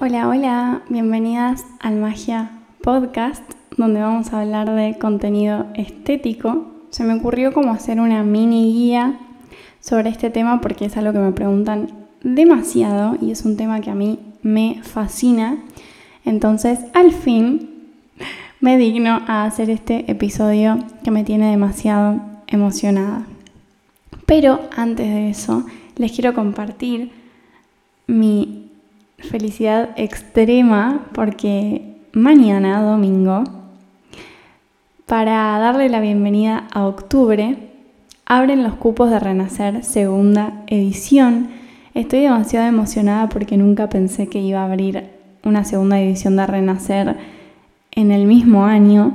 Hola, hola, bienvenidas al Magia Podcast, donde vamos a hablar de contenido estético. Se me ocurrió como hacer una mini guía sobre este tema porque es algo que me preguntan demasiado y es un tema que a mí me fascina. Entonces, al fin, me digno a hacer este episodio que me tiene demasiado emocionada. Pero antes de eso, les quiero compartir mi felicidad extrema porque mañana, domingo, para darle la bienvenida a octubre, abren los cupos de Renacer segunda edición. Estoy demasiado emocionada porque nunca pensé que iba a abrir una segunda edición de Renacer en el mismo año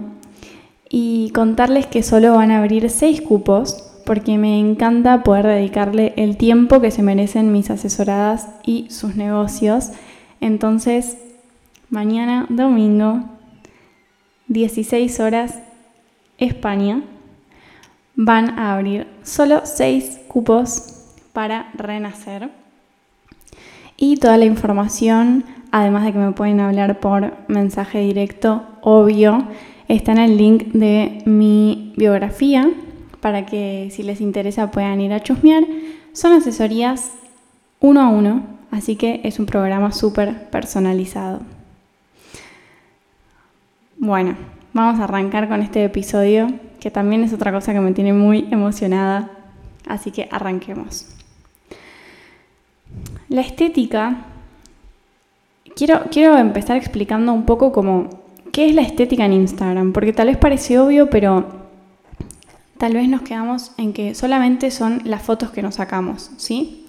y contarles que solo van a abrir seis cupos porque me encanta poder dedicarle el tiempo que se merecen mis asesoradas y sus negocios. Entonces, mañana domingo, 16 horas, España, van a abrir solo 6 cupos para renacer. Y toda la información, además de que me pueden hablar por mensaje directo, obvio, está en el link de mi biografía para que si les interesa puedan ir a chusmear. Son asesorías uno a uno, así que es un programa súper personalizado. Bueno, vamos a arrancar con este episodio, que también es otra cosa que me tiene muy emocionada, así que arranquemos. La estética, quiero, quiero empezar explicando un poco como qué es la estética en Instagram, porque tal vez parece obvio, pero tal vez nos quedamos en que solamente son las fotos que nos sacamos, ¿sí?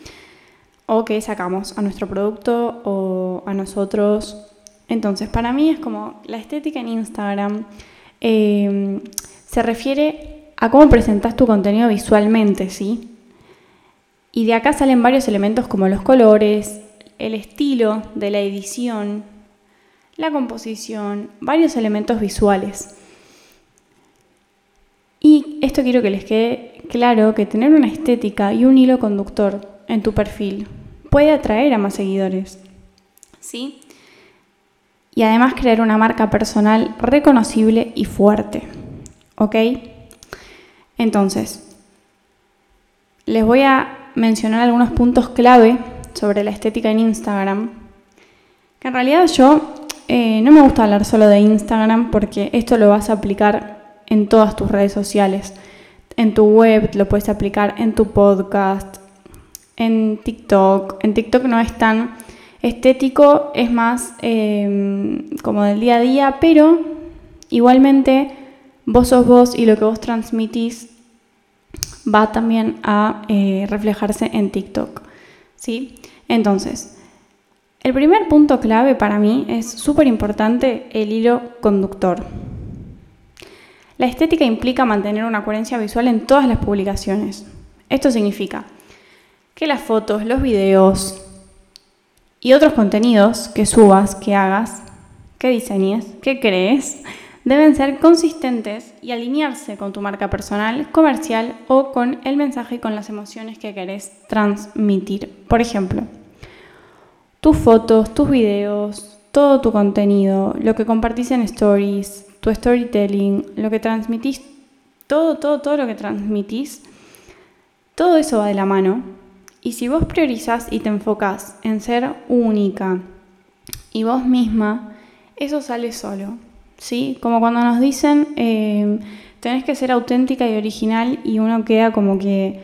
O que sacamos a nuestro producto o a nosotros. Entonces, para mí es como la estética en Instagram em, se refiere a cómo presentas tu contenido visualmente, ¿sí? Y de acá salen varios elementos como los colores, el estilo de la edición, la composición, varios elementos visuales. Esto quiero que les quede claro que tener una estética y un hilo conductor en tu perfil puede atraer a más seguidores. ¿Sí? Y además crear una marca personal reconocible y fuerte. ¿Ok? Entonces, les voy a mencionar algunos puntos clave sobre la estética en Instagram. Que en realidad yo eh, no me gusta hablar solo de Instagram porque esto lo vas a aplicar en todas tus redes sociales. En tu web lo puedes aplicar, en tu podcast, en TikTok. En TikTok no es tan estético, es más em, como del día a día, pero igualmente vos sos vos y lo que vos transmitís va también a eh, reflejarse en TikTok. ¿sí? Entonces, el primer punto clave para mí es súper importante el hilo conductor. La estética implica mantener una coherencia visual en todas las publicaciones. Esto significa que las fotos, los videos y otros contenidos que subas, que hagas, que diseñes, que crees, deben ser consistentes y alinearse con tu marca personal, comercial o con el mensaje y con las emociones que querés transmitir. Por ejemplo, tus fotos, tus videos, todo tu contenido, lo que compartís en stories, tu storytelling, lo que transmitís, todo, todo, todo lo que transmitís, todo eso va de la mano. Y si vos priorizás y te enfocás en ser única y vos misma, eso sale solo. ¿sí? Como cuando nos dicen, eh, tenés que ser auténtica y original y uno queda como que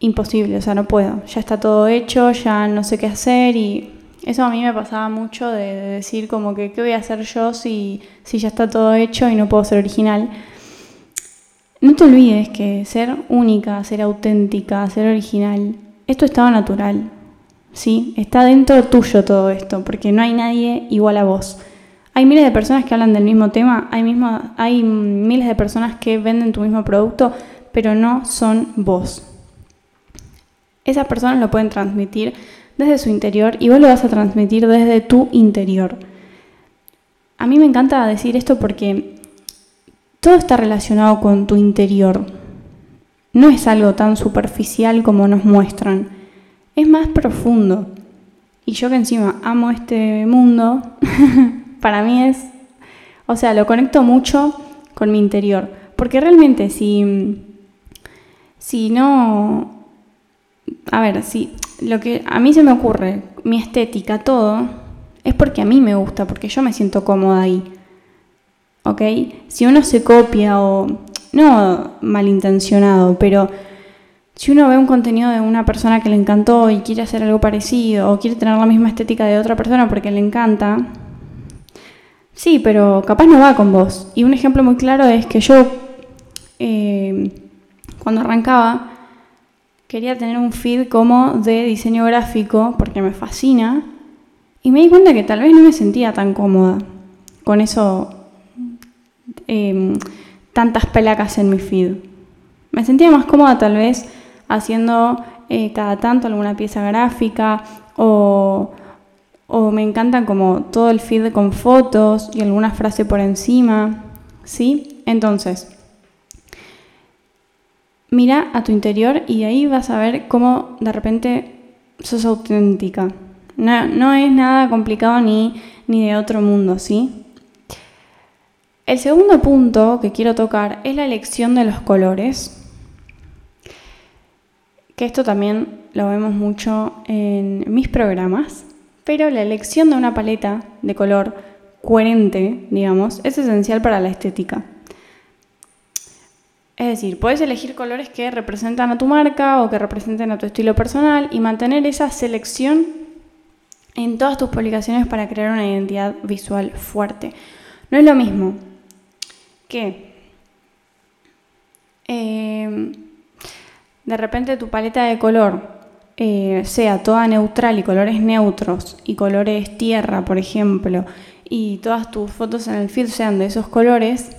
imposible, o sea, no puedo, ya está todo hecho, ya no sé qué hacer y eso a mí me pasaba mucho de, decir como que qué voy a hacer yo si, si ya está todo hecho y no puedo ser original. No te olvides que ser única, ser auténtica, ser original, esto estaba natural. ¿sí? Está dentro tuyo todo esto, porque no hay nadie igual a vos. Hay miles de personas que hablan del mismo tema, hay, mismo, hay miles de personas que venden tu mismo producto, pero no son vos. Esas personas lo pueden transmitir desde su interior y vos lo vas a transmitir desde tu interior. A mí me encanta decir esto porque todo está relacionado con tu interior. No es algo tan superficial como nos muestran, es más profundo. Y yo que encima amo este mundo, para mí es, o sea, lo conecto mucho con mi interior. Porque realmente si, si no, a ver, si lo que a mí se me ocurre, mi estética, todo, es porque a mí me gusta, porque yo me siento cómoda ahí. ¿Ok? Si uno se copia o, no malintencionado, pero si uno ve un contenido de una persona que le encantó y quiere hacer algo parecido o quiere tener la misma estética de otra persona porque le encanta, sí, pero capaz no va con vos. Y un ejemplo muy claro es que yo, eh, cuando arrancaba, quería tener un feed como de diseño gráfico porque me fascina y me di cuenta que tal vez no me sentía tan cómoda con eso, eh, tantas pelacas en mi feed. Me sentía más cómoda tal vez haciendo eh, cada tanto alguna pieza gráfica o, o me encantan como todo el feed con fotos y alguna frase por encima, ¿sí? Entonces, mira a tu interior y ahí vas a ver cómo de repente sos auténtica. No, no es nada complicado ni, ni de otro mundo, ¿sí? El segundo punto que quiero tocar es la elección de los colores que esto también lo vemos mucho en mis programas, pero la elección de una paleta de color coherente, digamos, es esencial para la estética. Es decir, puedes elegir colores que representan a tu marca o que representen a tu estilo personal y mantener esa selección en todas tus publicaciones para crear una identidad visual fuerte. No es lo mismo que eh, de repente tu paleta de color eh, sea toda neutral y colores neutros y colores tierra, por ejemplo, y todas tus fotos en el feed sean de esos colores,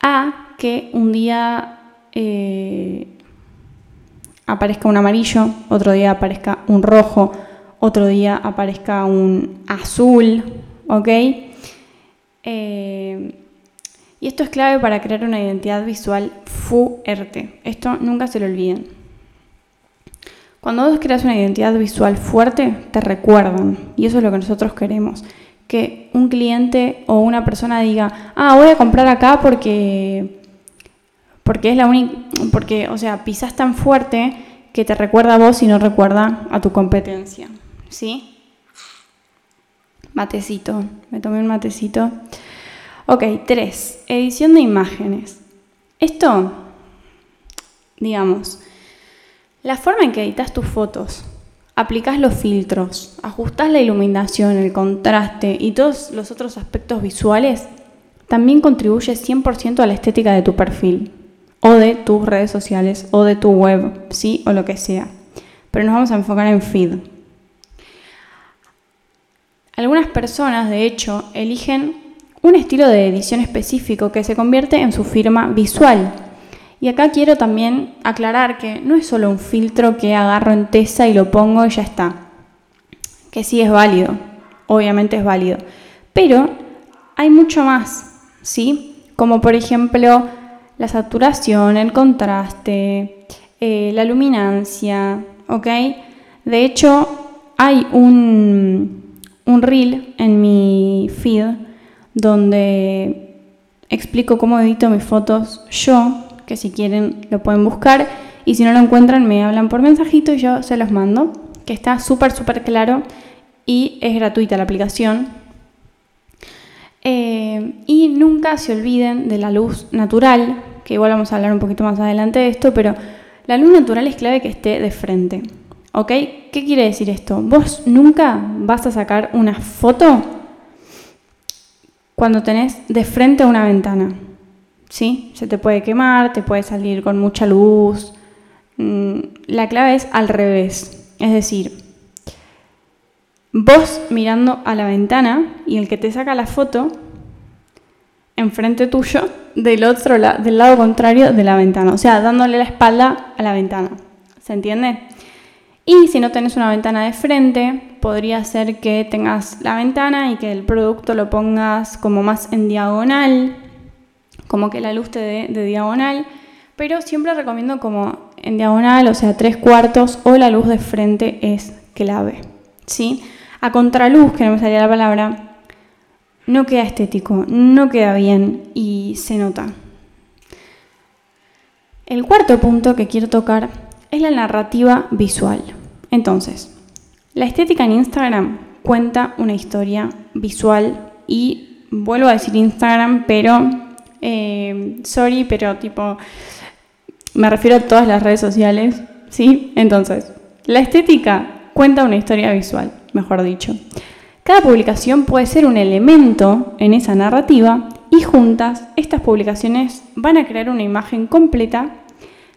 a que un día eh, aparezca un amarillo, otro día aparezca un rojo, otro día aparezca un azul, ¿ok? Eh, y esto es clave para crear una identidad visual fuerte. Esto nunca se lo olviden. Cuando vos creas una identidad visual fuerte, te recuerdan. Y eso es lo que nosotros queremos. Que un cliente o una persona diga, ah, voy a comprar acá porque, porque es la única, porque, o sea, pisas tan fuerte que te recuerda a vos y no recuerda a tu competencia. ¿Sí? Matecito, me tomé un matecito. Ok, tres, edición de imágenes. Esto, digamos, la forma en que editas tus fotos, aplicas los filtros, ajustas la iluminación, el contraste y todos los otros aspectos visuales, también contribuye 100% a la estética de tu perfil o de tus redes sociales o de tu web, sí, o lo que sea. Pero nos vamos a enfocar en feed. Algunas personas, de hecho, eligen un estilo de edición específico que se convierte en su firma visual. Y acá quiero también aclarar que no es solo un filtro que agarro en Tesa y lo pongo y ya está. Que sí es válido, obviamente es válido. Pero hay mucho más, ¿sí? Como por ejemplo la saturación, el contraste, eh, la luminancia, ¿ok? De hecho, hay un, un reel en mi feed donde explico cómo edito mis fotos yo, que si quieren lo pueden buscar y si no lo encuentran me hablan por mensajito y yo se los mando, que está súper, súper claro y es gratuita la aplicación. Eh, y nunca se olviden de la luz natural, que igual vamos a hablar un poquito más adelante de esto, pero la luz natural es clave que esté de frente. ¿Ok? ¿Qué quiere decir esto? Vos nunca vas a sacar una foto cuando tenés de frente a una ventana. ¿Sí? Se te puede quemar, te puede salir con mucha luz. Mm, la clave es al revés. Es decir, vos mirando a la ventana y el que te saca la foto enfrente tuyo del otro del lado contrario de la ventana, o sea, dándole la espalda a la ventana. ¿Se entiende? Y si no tenés una ventana de frente, podría ser que tengas la ventana y que el producto lo pongas como más en diagonal, como que la luz te dé de diagonal, pero siempre recomiendo como en diagonal, o sea, tres cuartos o la luz de frente es clave. ¿sí? A contraluz, que no me salía la palabra, no queda estético, no queda bien y se nota. El cuarto punto que quiero tocar es la narrativa visual. Entonces, la estética en Instagram cuenta una historia visual y vuelvo a decir Instagram, pero eh, sorry, pero tipo me refiero a todas las redes sociales, ¿sí? Entonces, la estética cuenta una historia visual, mejor dicho. Cada publicación puede ser un elemento en esa narrativa y juntas estas publicaciones van a crear una imagen completa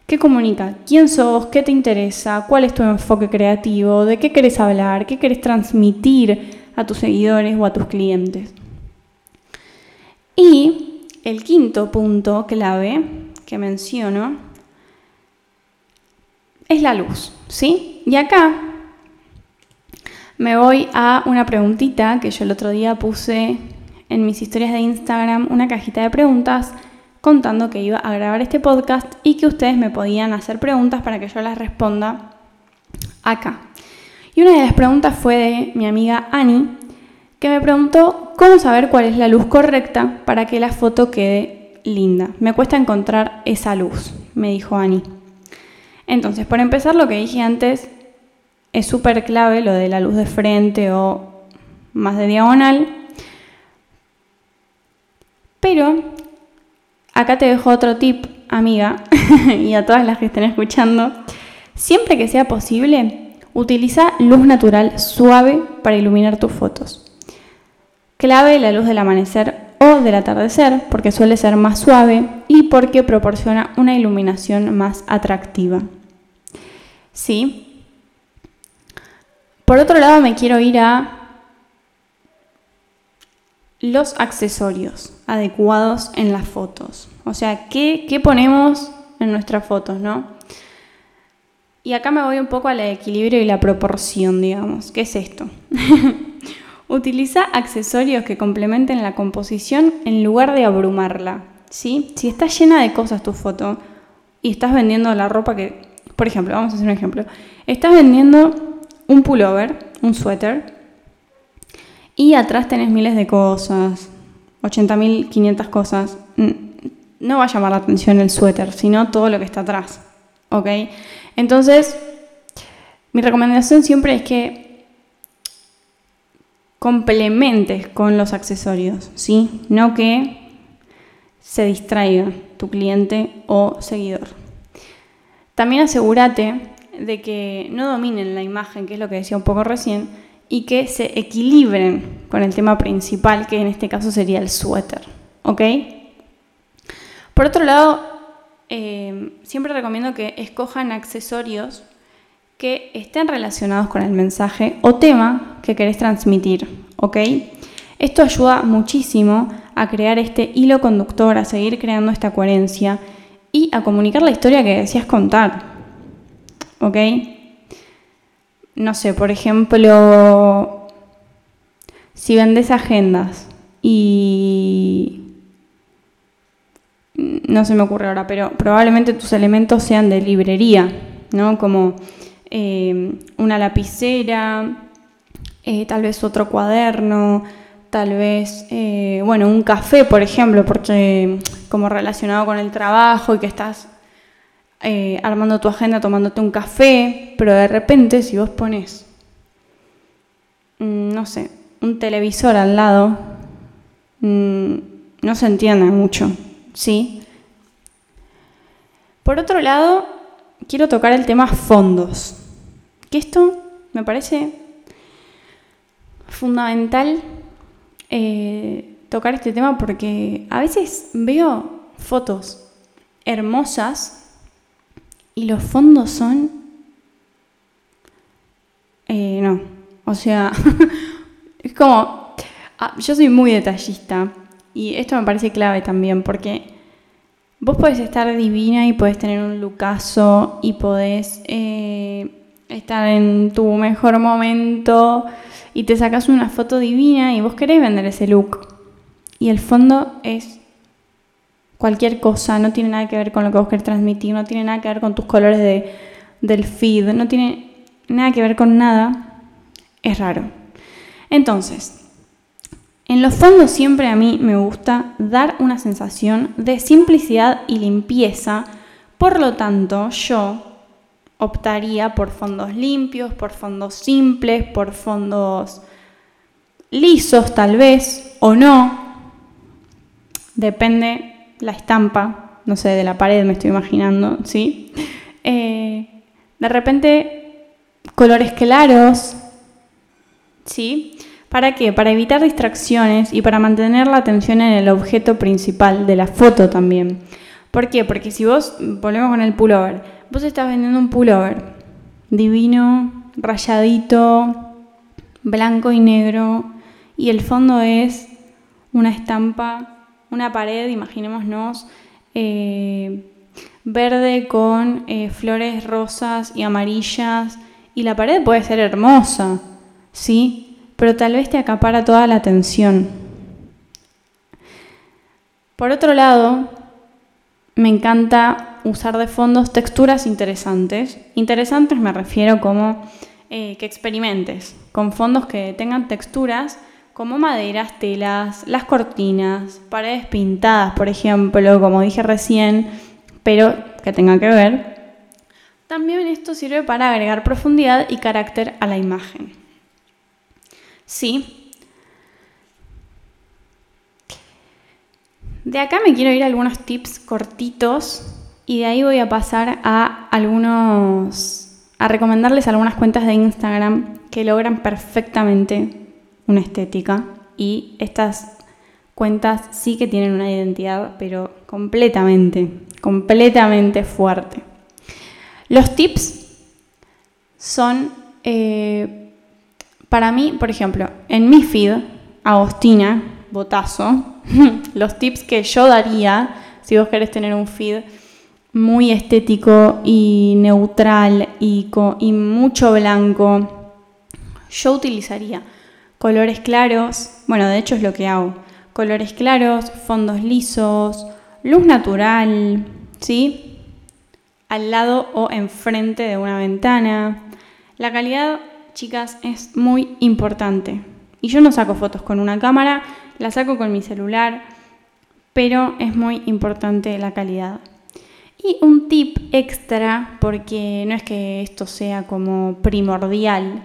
que comunica quién sos, qué te interesa, cuál es tu enfoque creativo, de qué querés hablar, qué querés transmitir a tus seguidores o a tus clientes. Y el quinto punto clave que menciono es la luz, ¿sí? Y acá me voy a una preguntita que yo el otro día puse en mis historias de Instagram, una cajita de preguntas contando que iba a grabar este podcast y que ustedes me podían hacer preguntas para que yo las responda acá. Y una de las preguntas fue de mi amiga Ani, que me preguntó cómo saber cuál es la luz correcta para que la foto quede linda. Me cuesta encontrar esa luz, me dijo Ani. Entonces, por empezar, lo que dije antes es súper clave, lo de la luz de frente o más de diagonal. Pero acá te dejo otro tip, amiga, y a todas las que estén escuchando. Siempre que sea posible, utiliza luz natural suave para iluminar tus fotos. Clave la luz del amanecer o del atardecer, porque suele ser más suave y porque proporciona una iluminación más atractiva. ¿sí? Por otro lado, me quiero ir a los accesorios adecuados en las fotos. O sea, ¿qué, qué ponemos en nuestras fotos, no? Y acá me voy un poco al equilibrio y la proporción, digamos. ¿Qué es esto? Utiliza accesorios que complementen la composición en lugar de abrumarla. ¿sí? Si está llena de cosas tu foto y estás vendiendo la ropa que por ejemplo, vamos a hacer un ejemplo. Estás vendiendo un pullover, un suéter, y atrás tenés miles de cosas, 80.500 cosas. No va a llamar la atención el suéter, sino todo lo que está atrás. ¿Ok? Entonces, mi recomendación siempre es que complementes con los accesorios, ¿sí? No que se distraiga tu cliente o seguidor. También asegúrate de que no dominen la imagen, que es lo que decía un poco recién, y que se equilibren con el tema principal, que en este caso sería el suéter. ¿Ok? Por otro lado, eh, siempre recomiendo que escojan accesorios que estén relacionados con el mensaje o tema que querés transmitir. ¿Ok? Esto ayuda muchísimo a crear este hilo conductor, a seguir creando esta coherencia y a comunicar la historia que decías contar. ¿Ok? No sé, por ejemplo, si vendes agendas y... No se me ocurre ahora, pero probablemente tus elementos sean de librería, ¿no? Como eh, una lapicera, eh, tal vez otro cuaderno, tal vez, eh, bueno, un café, por ejemplo, porque como relacionado con el trabajo y que estás eh, armando tu agenda tomándote un café, pero de repente si vos pones, mm, no sé, un televisor al lado, mm, no se entiende mucho, ¿sí? Por otro lado, quiero tocar el tema fondos, que esto me parece fundamental eh, tocar este tema porque a veces veo fotos hermosas y los fondos son... Eh, no, o sea, es como... Ah, yo soy muy detallista y esto me parece clave también porque vos podés estar divina y podés tener un lucaso y podés eh, estar en tu mejor momento y te sacas una foto divina y vos querés vender ese look. Y el fondo es cualquier cosa, no tiene nada que ver con lo que vos querés transmitir, no tiene nada que ver con tus colores de, del feed, no tiene nada que ver con nada. es raro. Entonces, en los fondos siempre a mí me gusta dar una sensación de simplicidad y limpieza, por lo tanto yo optaría por fondos limpios, por fondos simples, por fondos lisos tal vez o no. Depende la estampa, no sé, de la pared me estoy imaginando, ¿sí? Eh, de repente colores claros, ¿sí? ¿Para qué? Para evitar distracciones y para mantener la atención en el objeto principal de la foto también. ¿Por qué? Porque si vos, volvemos con el pullover, vos estás vendiendo un pullover divino, rayadito, blanco y negro, y el fondo es una estampa, una pared, imaginémonos, eh, verde con eh, flores rosas y amarillas, y la pared puede ser hermosa, ¿sí? Pero tal vez te acapara toda la atención. Por otro lado, me encanta usar de fondos texturas interesantes. Interesantes me refiero como eh, que experimentes con fondos que tengan texturas como maderas, telas, las cortinas, paredes pintadas, por ejemplo, como dije recién, pero que tenga que ver. También esto sirve para agregar profundidad y carácter a la imagen. Sí. De acá me quiero ir a algunos tips cortitos y de ahí voy a pasar a algunos, a recomendarles algunas cuentas de Instagram que logran perfectamente una estética y estas cuentas sí que tienen una identidad, pero completamente, completamente fuerte. Los tips son eh, para mí, por ejemplo, en mi feed, Agostina, botazo, los tips que yo daría si vos querés tener un feed muy estético y neutral y, y mucho blanco, yo utilizaría colores claros, bueno, de hecho es lo que hago, colores claros, fondos lisos, luz natural, ¿sí? Al lado o enfrente de una ventana. La calidad chicas, es muy importante. Y yo no saco fotos con una cámara, la saco con mi celular, pero es muy importante la calidad. Y un tip extra, porque no es que esto sea como primordial,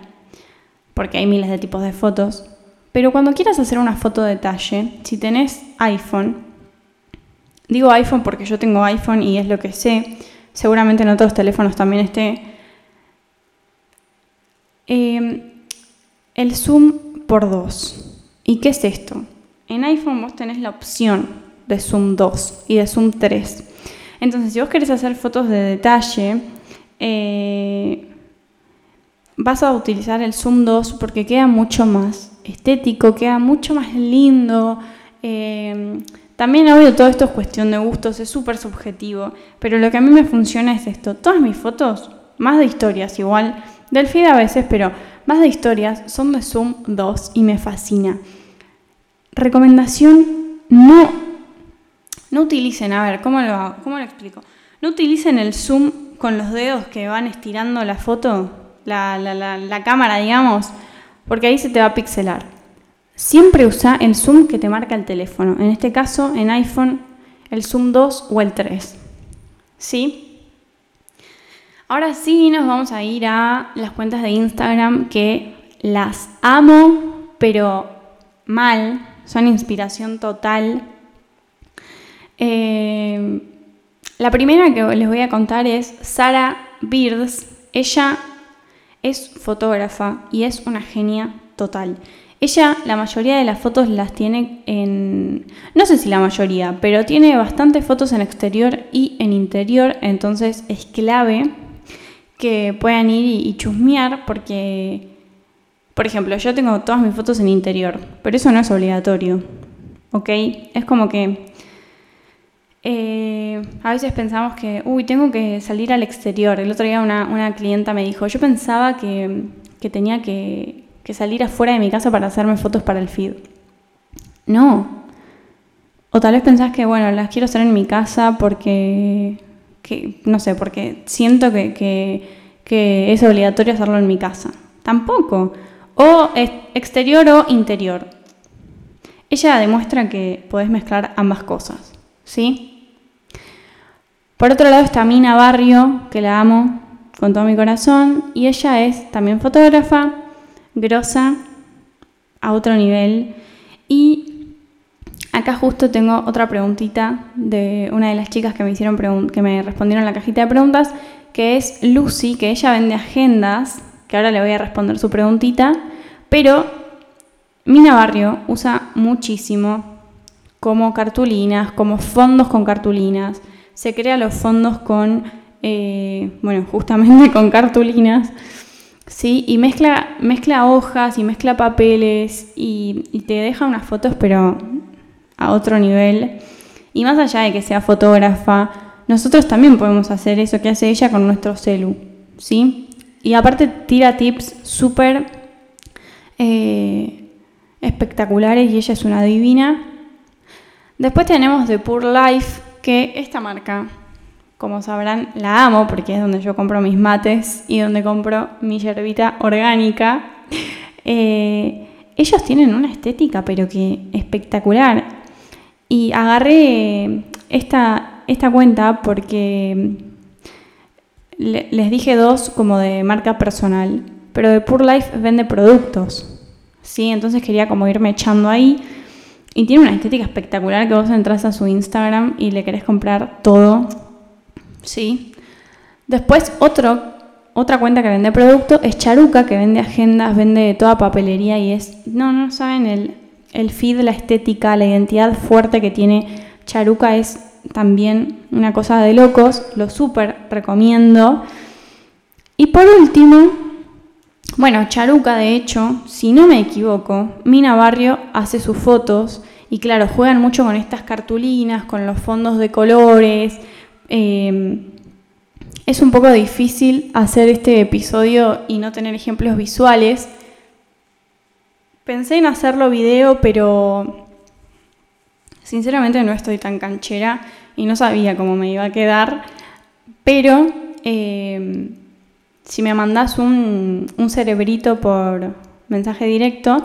porque hay miles de tipos de fotos, pero cuando quieras hacer una foto de detalle, si tenés iPhone, digo iPhone porque yo tengo iPhone y es lo que sé, seguramente en otros teléfonos también esté, Em, el zoom por 2. ¿Y qué es esto? En iPhone vos tenés la opción de zoom 2 y de zoom 3. Entonces, si vos querés hacer fotos de detalle, eh, vas a utilizar el zoom 2 porque queda mucho más estético, queda mucho más lindo. Em, también, obvio, todo esto es cuestión de gustos, es súper subjetivo, pero lo que a mí me funciona es esto. Todas mis fotos, más de historias igual, del feed a veces, pero más de historias son de Zoom 2 y me fascina. Recomendación, no, no utilicen, a ver, ¿cómo lo, ¿cómo lo explico? No utilicen el zoom con los dedos que van estirando la foto, la, la cámara, digamos, porque ahí se te va a pixelar. Siempre usa el zoom que te marca el teléfono. En este caso, en iPhone, el zoom 2 o el 3. ¿Sí? Ahora sí nos vamos a ir a las cuentas de Instagram que las amo, pero mal, son inspiración total. Eh, la primera que les voy a contar es Sara Beards. Ella es fotógrafa y es una genia total. Ella la mayoría de las fotos las tiene en, no sé si la mayoría, pero tiene bastantes fotos en exterior y en interior, entonces es clave que puedan ir y, chusmear porque, por ejemplo, yo tengo todas mis fotos en interior, pero eso no es obligatorio, ¿ok? Es como que eh, a veces pensamos que, uy, tengo que salir al exterior. El otro día una, una clienta me dijo, yo pensaba que, que tenía que, que salir afuera de mi casa para hacerme fotos para el feed. No. O tal vez pensás que, bueno, las quiero hacer en mi casa porque que, no sé, porque siento que, es obligatorio hacerlo en mi casa. Tampoco. O exterior o interior. Ella demuestra que podés mezclar ambas cosas, ¿sí? Por otro lado está Mina Barrio, que la amo con todo mi corazón, y ella es también fotógrafa, grosa, a otro nivel. Y acá justo tengo otra preguntita de una de las chicas que me hicieron que me respondieron en la cajita de preguntas, que es Lucy, que ella vende agendas, que ahora le voy a responder su preguntita, pero Mina Barrio usa muchísimo como cartulinas, como fondos con cartulinas. Se crea los fondos con, eh, bueno, justamente con cartulinas. ¿sí? Y mezcla, mezcla hojas y mezcla papeles y, te deja unas fotos, pero a otro nivel. Y más allá de que sea fotógrafa, nosotros también podemos hacer eso que hace ella con nuestro celu, ¿sí? Y aparte tira tips súper eh, espectaculares y ella es una divina. Después tenemos The Poor Life, que esta marca, como sabrán, la amo porque es donde yo compro mis mates y donde compro mi yerbita orgánica. Eh, ellos tienen una estética, pero que espectacular. Y agarré esta, esta cuenta porque les dije dos como de marca personal, pero The Poor Life vende productos. ¿sí? Entonces quería como irme echando ahí. Y tiene una estética espectacular que vos entras a su Instagram y le querés comprar todo, ¿sí? Después otro, otra cuenta que vende producto es Charuca, que vende agendas, vende toda papelería y es, no, no saben el, el feed, la estética, la identidad fuerte que tiene Charuca es también una cosa de locos, lo súper recomiendo. Y por último, bueno, Charuca, de hecho, si no me equivoco, Mina Barrio hace sus fotos y claro, juegan mucho con estas cartulinas, con los fondos de colores. Em, es un poco difícil hacer este episodio y no tener ejemplos visuales. Pensé en hacerlo video, pero sinceramente no estoy tan canchera y no sabía cómo me iba a quedar. Pero... Em, si me mandas un, cerebrito por mensaje directo,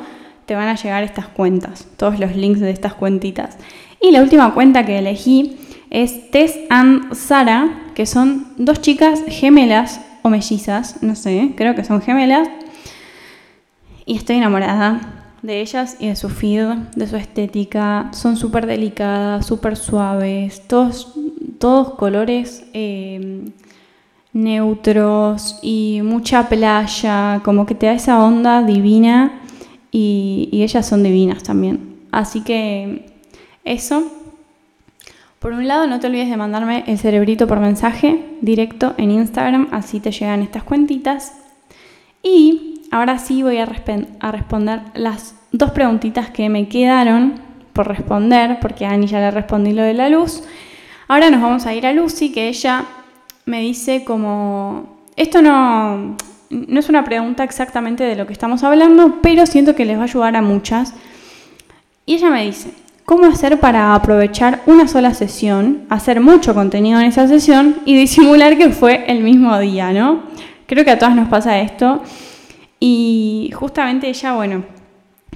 te van a llegar estas cuentas, todos los links de estas cuentitas. Y la última cuenta que elegí es Tess and Sara, que son dos chicas gemelas o mellizas, no sé, creo que son gemelas. Y estoy enamorada de ellas y de su feed, de su estética. Son súper delicadas, súper suaves, todos, todos colores eh, neutros y mucha playa, como que te da esa onda divina y, ellas son divinas también. Así que eso. Por un lado, no te olvides de mandarme el cerebrito por mensaje directo en Instagram, así te llegan estas cuentitas. Y ahora sí voy a, a responder las dos preguntitas que me quedaron por responder, porque a Ani ya le respondí lo de la luz. Ahora nos vamos a ir a Lucy, que ella me dice como, esto no, no es una pregunta exactamente de lo que estamos hablando, pero siento que les va a ayudar a muchas. Y ella me dice, ¿cómo hacer para aprovechar una sola sesión, hacer mucho contenido en esa sesión y disimular que fue el mismo día, ¿no? Creo que a todas nos pasa esto. Y justamente ella, bueno,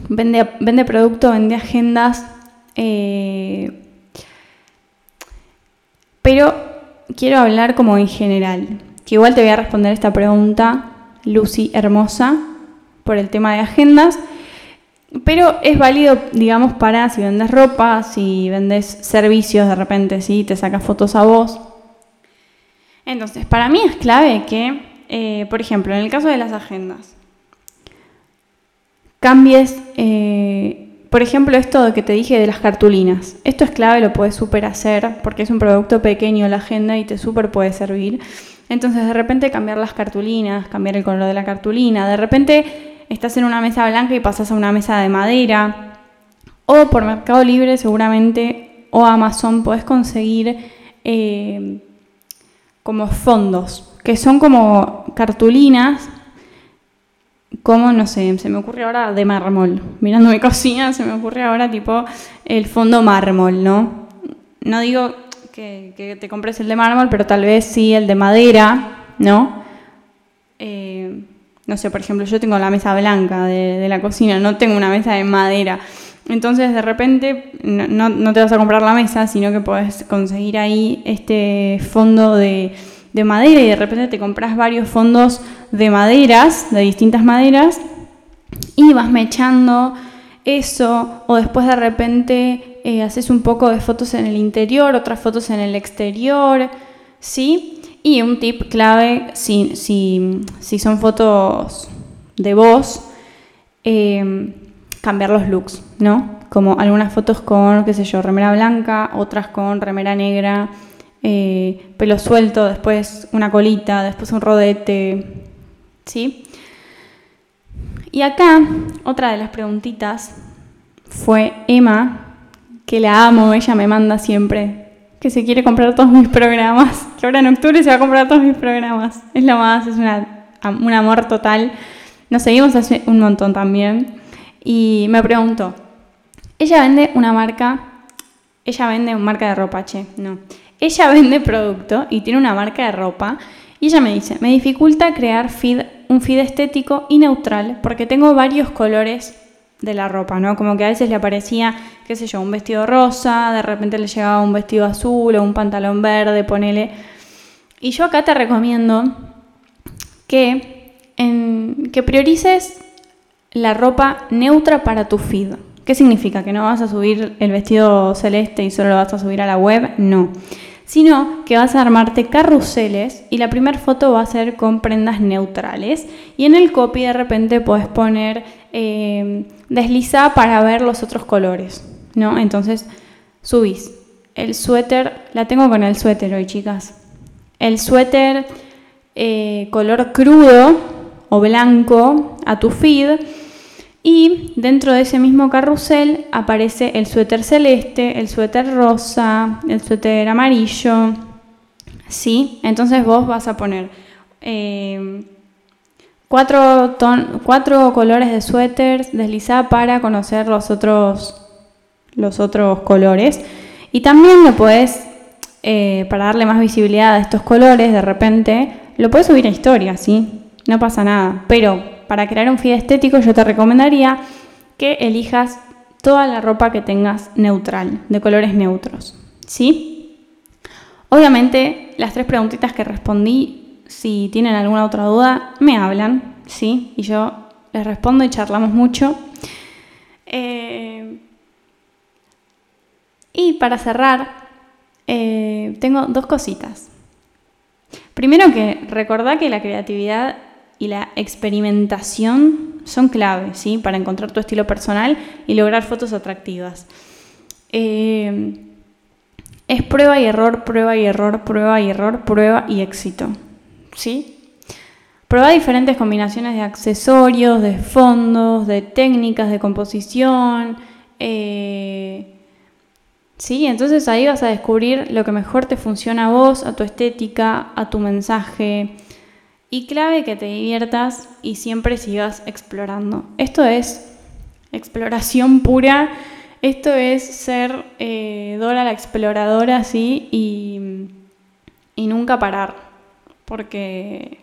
vende, vende producto, vende agendas, eh, pero quiero hablar como en general, que igual te voy a responder esta pregunta, Lucy Hermosa, por el tema de agendas, pero es válido, digamos, para si vendes ropa, si vendes servicios de repente, si te sacas fotos a vos. Entonces, para mí es clave que, eh, por ejemplo, en el caso de las agendas, cambies eh, por ejemplo, esto que te dije de las cartulinas. Esto es clave, lo puedes super hacer porque es un producto pequeño la agenda y te súper puede servir. Entonces, de repente cambiar las cartulinas, cambiar el color de la cartulina. De repente estás en una mesa blanca y pasas a una mesa de madera. O por Mercado Libre seguramente o Amazon puedes conseguir eh, como fondos, que son como cartulinas como, no sé, se me ocurre ahora de mármol. Mirando mi cocina, se me ocurre ahora tipo el fondo mármol, ¿no? No digo que, te compres el de mármol, pero tal vez sí el de madera, ¿no? Eh, no sé, por ejemplo, yo tengo la mesa blanca de, la cocina, no tengo una mesa de madera. Entonces de repente no, no, te vas a comprar la mesa, sino que puedes conseguir ahí este fondo de, de madera y de repente te compras varios fondos de maderas, de distintas maderas, y vas mechando eso, o después de repente eh, haces un poco de fotos en el interior, otras fotos en el exterior, ¿sí? Y un tip clave, si, si, son fotos de voz, em, cambiar los looks, ¿no? Como algunas fotos con, qué sé yo, remera blanca, otras con remera negra, eh, pelo suelto, después una colita, después un rodete, ¿sí? Y acá, otra de las preguntitas fue Emma, que la amo, ella me manda siempre que se quiere comprar todos mis programas, que ahora en octubre se va a comprar todos mis programas. Es lo más, es un amor total. Nos seguimos hace un montón también. Y me preguntó, ella vende una marca, ella vende una marca de ropa, che, no. Ella vende producto y tiene una marca de ropa. Y ella me dice, me dificulta crear feed, un feed estético y neutral porque tengo varios colores de la ropa, ¿no? Como que a veces le aparecía, qué sé yo, un vestido rosa, de repente le llegaba un vestido azul o un pantalón verde, ponele. Y yo acá te recomiendo que, que priorices la ropa neutra para tu feed. ¿Qué significa? ¿Que no vas a subir el vestido celeste y solo lo vas a subir a la web? No sino que vas a armarte carruseles y la primera foto va a ser con prendas neutrales. Y en el copy de repente puedes poner eh, desliza para ver los otros colores, ¿no? Entonces subís. El suéter, la tengo con el suéter hoy chicas, el suéter eh, color crudo o blanco a tu feed y dentro de ese mismo carrusel aparece el suéter celeste, el suéter rosa, el suéter amarillo. ¿Sí? Entonces vos vas a poner eh, cuatro, cuatro, colores de suéter, deslizar para conocer los otros, los otros colores. Y también lo puedes, eh, para darle más visibilidad a estos colores, de repente, lo puedes subir a historia, ¿sí? No pasa nada. Pero para crear un feed estético yo te recomendaría que elijas toda la ropa que tengas neutral, de colores neutros. ¿Sí? Obviamente, las tres preguntitas que respondí, si tienen alguna otra duda, me hablan, ¿sí? Y yo les respondo y charlamos mucho. Eh, y para cerrar, eh, tengo dos cositas. Primero que recordá que la creatividad y la experimentación son clave ¿sí? para encontrar tu estilo personal y lograr fotos atractivas. Eh, es prueba y error, prueba y error, prueba y error, prueba y éxito. ¿sí? Prueba diferentes combinaciones de accesorios, de fondos, de técnicas de composición. Eh, ¿sí? Entonces ahí vas a descubrir lo que mejor te funciona a vos, a tu estética, a tu mensaje. Y clave que te diviertas y siempre sigas explorando. Esto es exploración pura. Esto es ser eh, Dora la exploradora, sí, y, y nunca parar. Porque,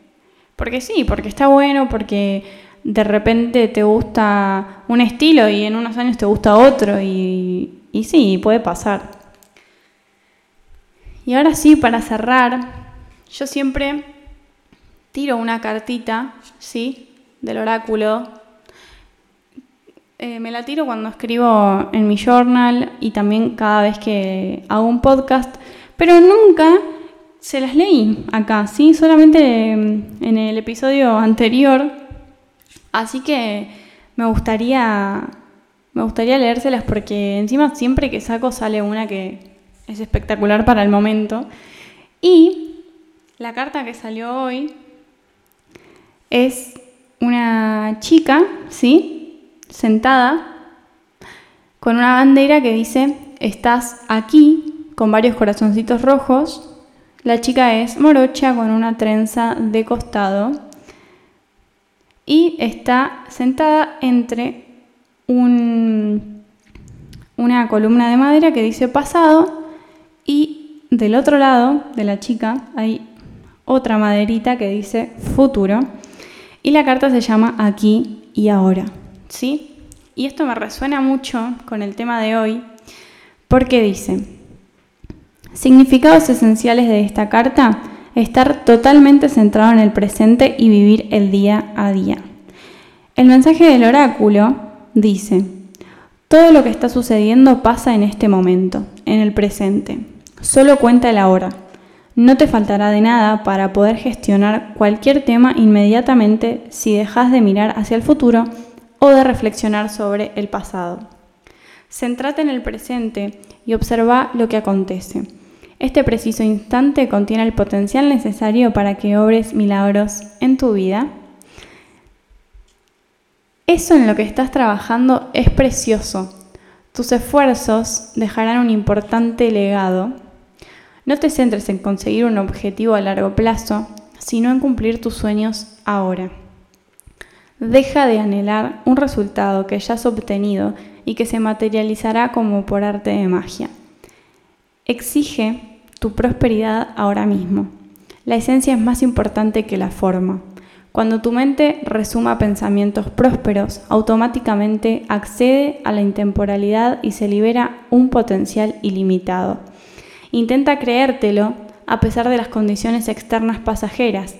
porque sí, porque está bueno, porque de repente te gusta un estilo y en unos años te gusta otro y, y sí, puede pasar. Y ahora sí, para cerrar, yo siempre tiro una cartita, ¿sí? Del oráculo. Eh, me la tiro cuando escribo en mi journal y también cada vez que hago un podcast, pero nunca se las leí acá, ¿sí? Solamente en el episodio anterior. Así que me gustaría, me gustaría leérselas porque encima siempre que saco sale una que es espectacular para el momento. Y la carta que salió hoy es una chica, ¿sí? Sentada con una bandera que dice, estás aquí, con varios corazoncitos rojos. La chica es morocha con una trenza de costado y está sentada entre un, una columna de madera que dice pasado y del otro lado de la chica hay otra maderita que dice futuro. Y la carta se llama Aquí y Ahora, ¿sí? Y esto me resuena mucho con el tema de hoy porque dice, significados esenciales de esta carta, estar totalmente centrado en el presente y vivir el día a día. El mensaje del oráculo dice, todo lo que está sucediendo pasa en este momento, en el presente. Solo cuenta el ahora. No te faltará de nada para poder gestionar cualquier tema inmediatamente si dejas de mirar hacia el futuro o de reflexionar sobre el pasado. Centrate en el presente y observa lo que acontece. Este preciso instante contiene el potencial necesario para que obres milagros en tu vida. Eso en lo que estás trabajando es precioso. Tus esfuerzos dejarán un importante legado. No te centres en conseguir un objetivo a largo plazo, sino en cumplir tus sueños ahora. Deja de anhelar un resultado que ya has obtenido y que se materializará como por arte de magia. Exige tu prosperidad ahora mismo. La esencia es más importante que la forma. Cuando tu mente resuma pensamientos prósperos, automáticamente accede a la intemporalidad y se libera un potencial ilimitado. Intenta creértelo a pesar de las condiciones externas pasajeras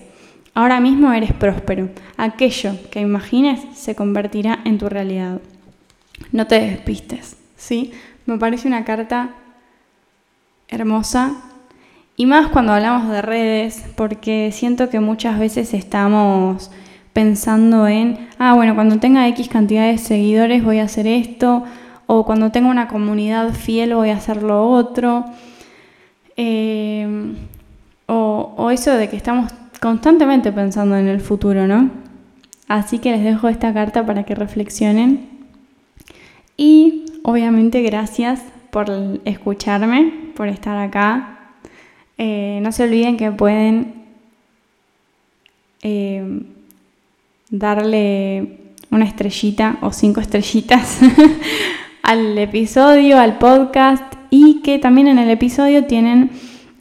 Ahora mismo eres próspero. Aquello que imagines se convertirá en tu realidad. No te despistes, ¿sí? Me parece una carta hermosa y más cuando hablamos de redes, porque siento que muchas veces estamos pensando en, ah, bueno, cuando tenga X cantidad de seguidores voy a hacer esto, o cuando tenga una comunidad fiel voy a hacer lo otro. Eh, o, eso de que estamos constantemente pensando en el futuro, ¿no? Así que les dejo esta carta para que reflexionen. Y obviamente gracias por escucharme, por estar acá. Eh, no se olviden que pueden eh, darle una estrellita o cinco estrellitas al episodio, al podcast y que también en el episodio tienen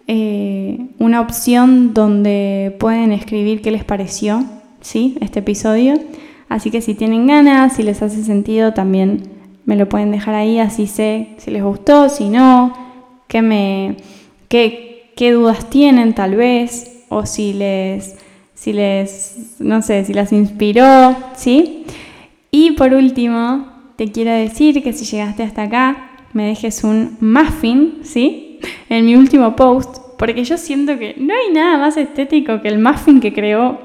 eh, una opción donde pueden escribir qué les pareció, ¿sí? Este episodio. Así que si tienen ganas, si les hace sentido, también me lo pueden dejar ahí, así sé si les gustó, si no, qué, me, qué, qué dudas tienen tal vez, o si les, si les, no sé, si las inspiró, ¿sí? Y por último, te quiero decir que si llegaste hasta acá, me dejes un muffin, ¿sí? En mi último post porque yo siento que no hay nada más estético que el muffin que creó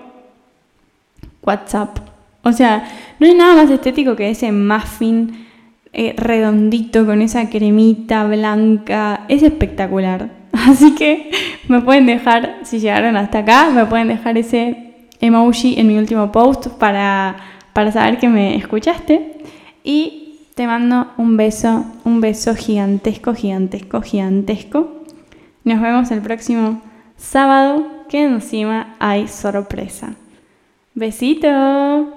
WhatsApp. O sea, no hay nada más estético que ese muffin eh, redondito con esa cremita blanca. Es espectacular. Así que me pueden dejar, si llegaron hasta acá, me pueden dejar ese emoji en mi último post para, para saber que me escuchaste. Y te mando un beso, un beso gigantesco, gigantesco, gigantesco. Nos vemos el próximo sábado, que encima hay sorpresa. Besito.